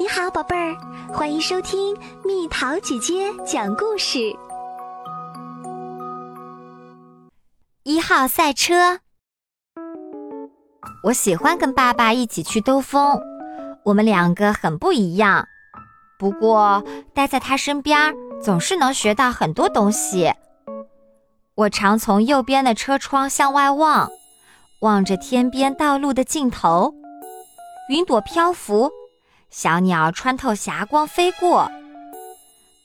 你好，宝贝儿，欢迎收听蜜桃姐姐讲故事。一号赛车，我喜欢跟爸爸一起去兜风。我们两个很不一样，不过待在他身边总是能学到很多东西。我常从右边的车窗向外望，望着天边道路的尽头，云朵漂浮。小鸟穿透霞光飞过，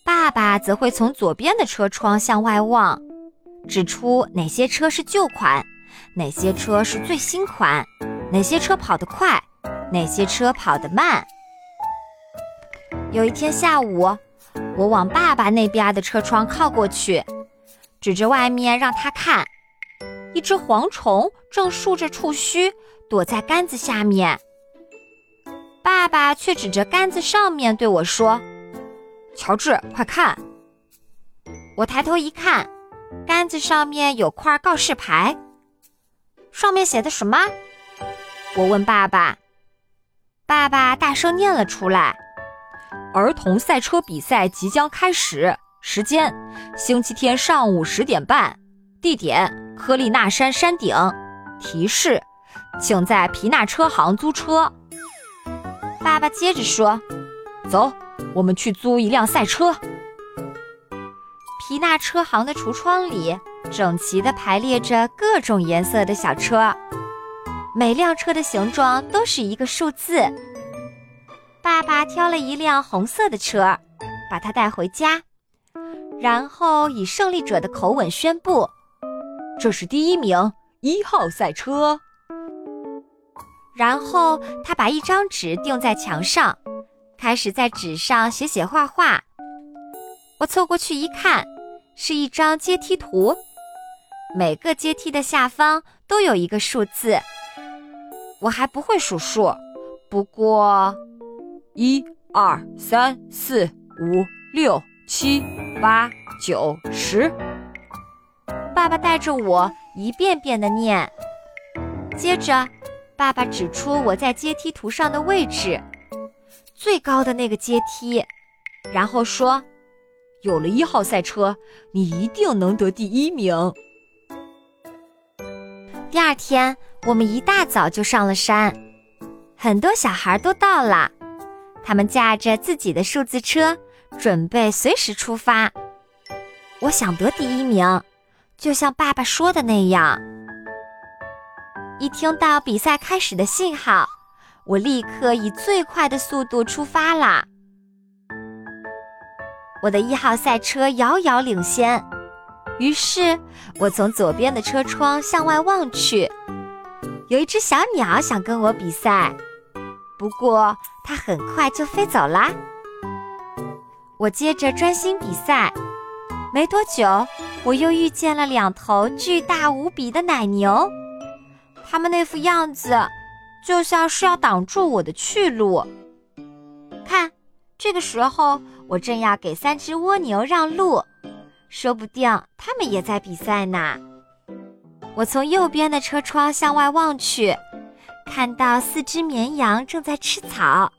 爸爸则会从左边的车窗向外望，指出哪些车是旧款，哪些车是最新款，哪些车跑得快，哪些车跑得慢。有一天下午，我往爸爸那边的车窗靠过去，指着外面让他看，一只蝗虫正竖着触须躲在杆子下面。爸爸却指着杆子上面对我说：“乔治，快看！”我抬头一看，杆子上面有块告示牌，上面写的什么？我问爸爸。爸爸大声念了出来：“儿童赛车比赛即将开始，时间：星期天上午十点半，地点：科利纳山山顶。提示：请在皮纳车行租车。”爸爸接着说：“走，我们去租一辆赛车。”皮纳车行的橱窗里整齐地排列着各种颜色的小车，每辆车的形状都是一个数字。爸爸挑了一辆红色的车，把它带回家，然后以胜利者的口吻宣布：“这是第一名，一号赛车。”然后他把一张纸钉在墙上，开始在纸上写写画画。我凑过去一看，是一张阶梯图，每个阶梯的下方都有一个数字。我还不会数数，不过，一、二、三、四、五、六、七、八、九、十。爸爸带着我一遍遍地念，接着。爸爸指出我在阶梯图上的位置，最高的那个阶梯，然后说：“有了一号赛车，你一定能得第一名。”第二天，我们一大早就上了山，很多小孩都到了，他们驾着自己的数字车，准备随时出发。我想得第一名，就像爸爸说的那样。一听到比赛开始的信号，我立刻以最快的速度出发啦。我的一号赛车遥遥领先，于是我从左边的车窗向外望去，有一只小鸟想跟我比赛，不过它很快就飞走啦。我接着专心比赛，没多久，我又遇见了两头巨大无比的奶牛。他们那副样子，就像是要挡住我的去路。看，这个时候我正要给三只蜗牛让路，说不定他们也在比赛呢。我从右边的车窗向外望去，看到四只绵羊正在吃草，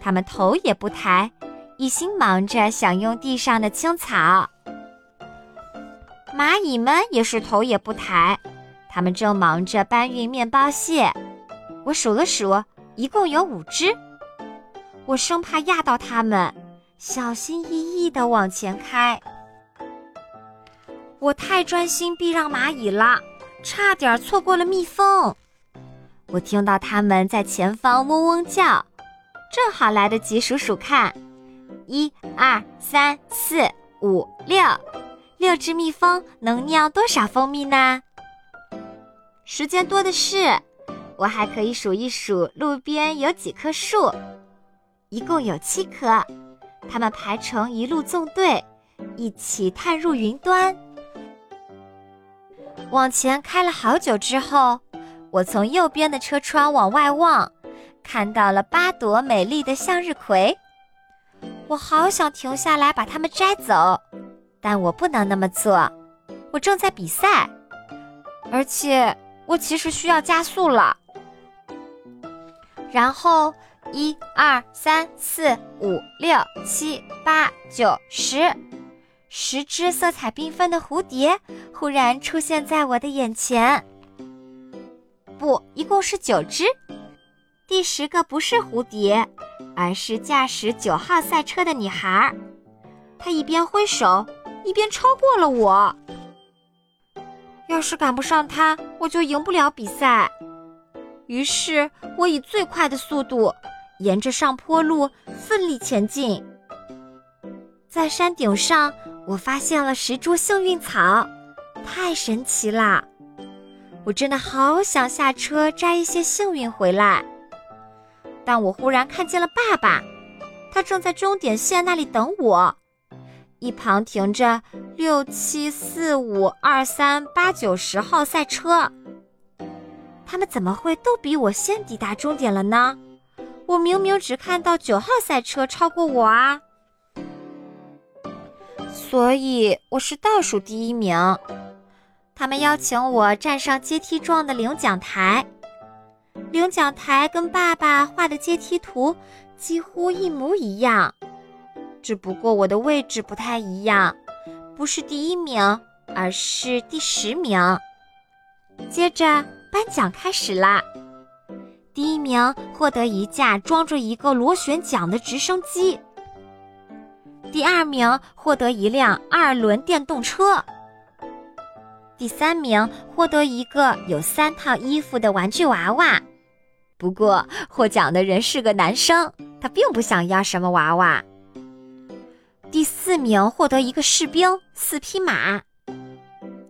它们头也不抬，一心忙着享用地上的青草。蚂蚁们也是头也不抬。他们正忙着搬运面包屑，我数了数，一共有五只。我生怕压到它们，小心翼翼地往前开。我太专心避让蚂蚁了，差点错过了蜜蜂。我听到它们在前方嗡嗡叫，正好来得及数数看：一、二、三、四、五、六，六只蜜蜂能酿多少蜂蜜呢？时间多的是，我还可以数一数路边有几棵树，一共有七棵，它们排成一路纵队，一起探入云端。往前开了好久之后，我从右边的车窗往外望，看到了八朵美丽的向日葵。我好想停下来把它们摘走，但我不能那么做，我正在比赛，而且。我其实需要加速了。然后一二三四五六七八九十，十只色彩缤纷的蝴蝶忽然出现在我的眼前。不，一共是九只。第十个不是蝴蝶，而是驾驶九号赛车的女孩。她一边挥手，一边超过了我。要是赶不上他，我就赢不了比赛。于是我以最快的速度，沿着上坡路奋力前进。在山顶上，我发现了十株幸运草，太神奇啦！我真的好想下车摘一些幸运回来。但我忽然看见了爸爸，他正在终点线那里等我，一旁停着六七四五二三八九十号赛车。他们怎么会都比我先抵达终点了呢？我明明只看到九号赛车超过我啊！所以我是倒数第一名。他们邀请我站上阶梯状的领奖台，领奖台跟爸爸画的阶梯图几乎一模一样，只不过我的位置不太一样，不是第一名，而是第十名。接着。颁奖开始啦！第一名获得一架装着一个螺旋桨的直升机。第二名获得一辆二轮电动车。第三名获得一个有三套衣服的玩具娃娃。不过获奖的人是个男生，他并不想要什么娃娃。第四名获得一个士兵、四匹马。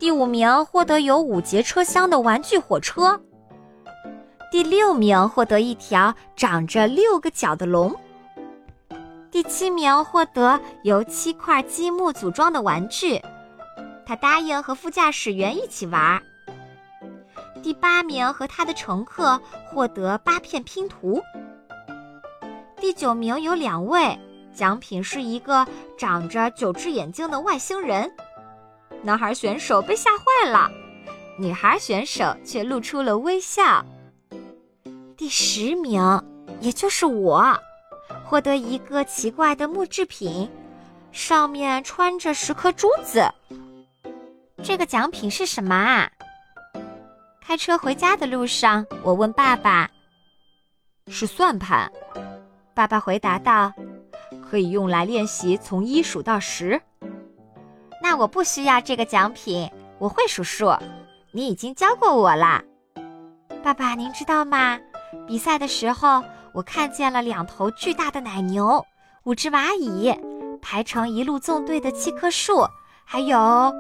第五名获得有五节车厢的玩具火车。第六名获得一条长着六个角的龙。第七名获得由七块积木组装的玩具，他答应和副驾驶员一起玩。第八名和他的乘客获得八片拼图。第九名有两位，奖品是一个长着九只眼睛的外星人。男孩选手被吓坏了，女孩选手却露出了微笑。第十名，也就是我，获得一个奇怪的木制品，上面穿着十颗珠子。这个奖品是什么啊？开车回家的路上，我问爸爸：“是算盘。”爸爸回答道：“可以用来练习从一数到十。”那我不需要这个奖品，我会数数。你已经教过我啦，爸爸，您知道吗？比赛的时候，我看见了两头巨大的奶牛，五只蚂蚁，排成一路纵队的七棵树，还有……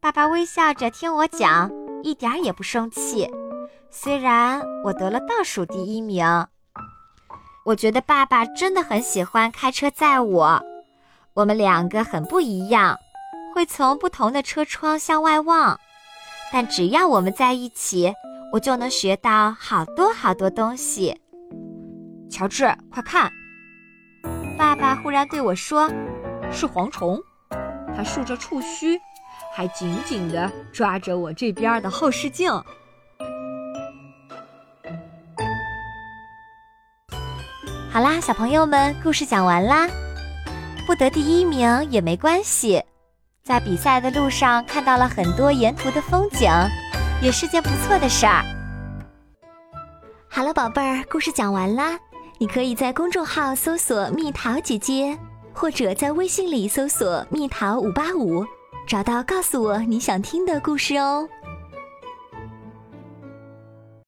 爸爸微笑着听我讲，一点也不生气。虽然我得了倒数第一名，我觉得爸爸真的很喜欢开车载我。我们两个很不一样，会从不同的车窗向外望，但只要我们在一起，我就能学到好多好多东西。乔治，快看！爸爸忽然对我说：“是蝗虫，它竖着触须，还紧紧地抓着我这边的后视镜。”好啦，小朋友们，故事讲完啦。不得第一名也没关系，在比赛的路上看到了很多沿途的风景，也是件不错的事儿。好了，宝贝儿，故事讲完啦。你可以在公众号搜索“蜜桃姐姐”，或者在微信里搜索“蜜桃五八五”，找到告诉我你想听的故事哦。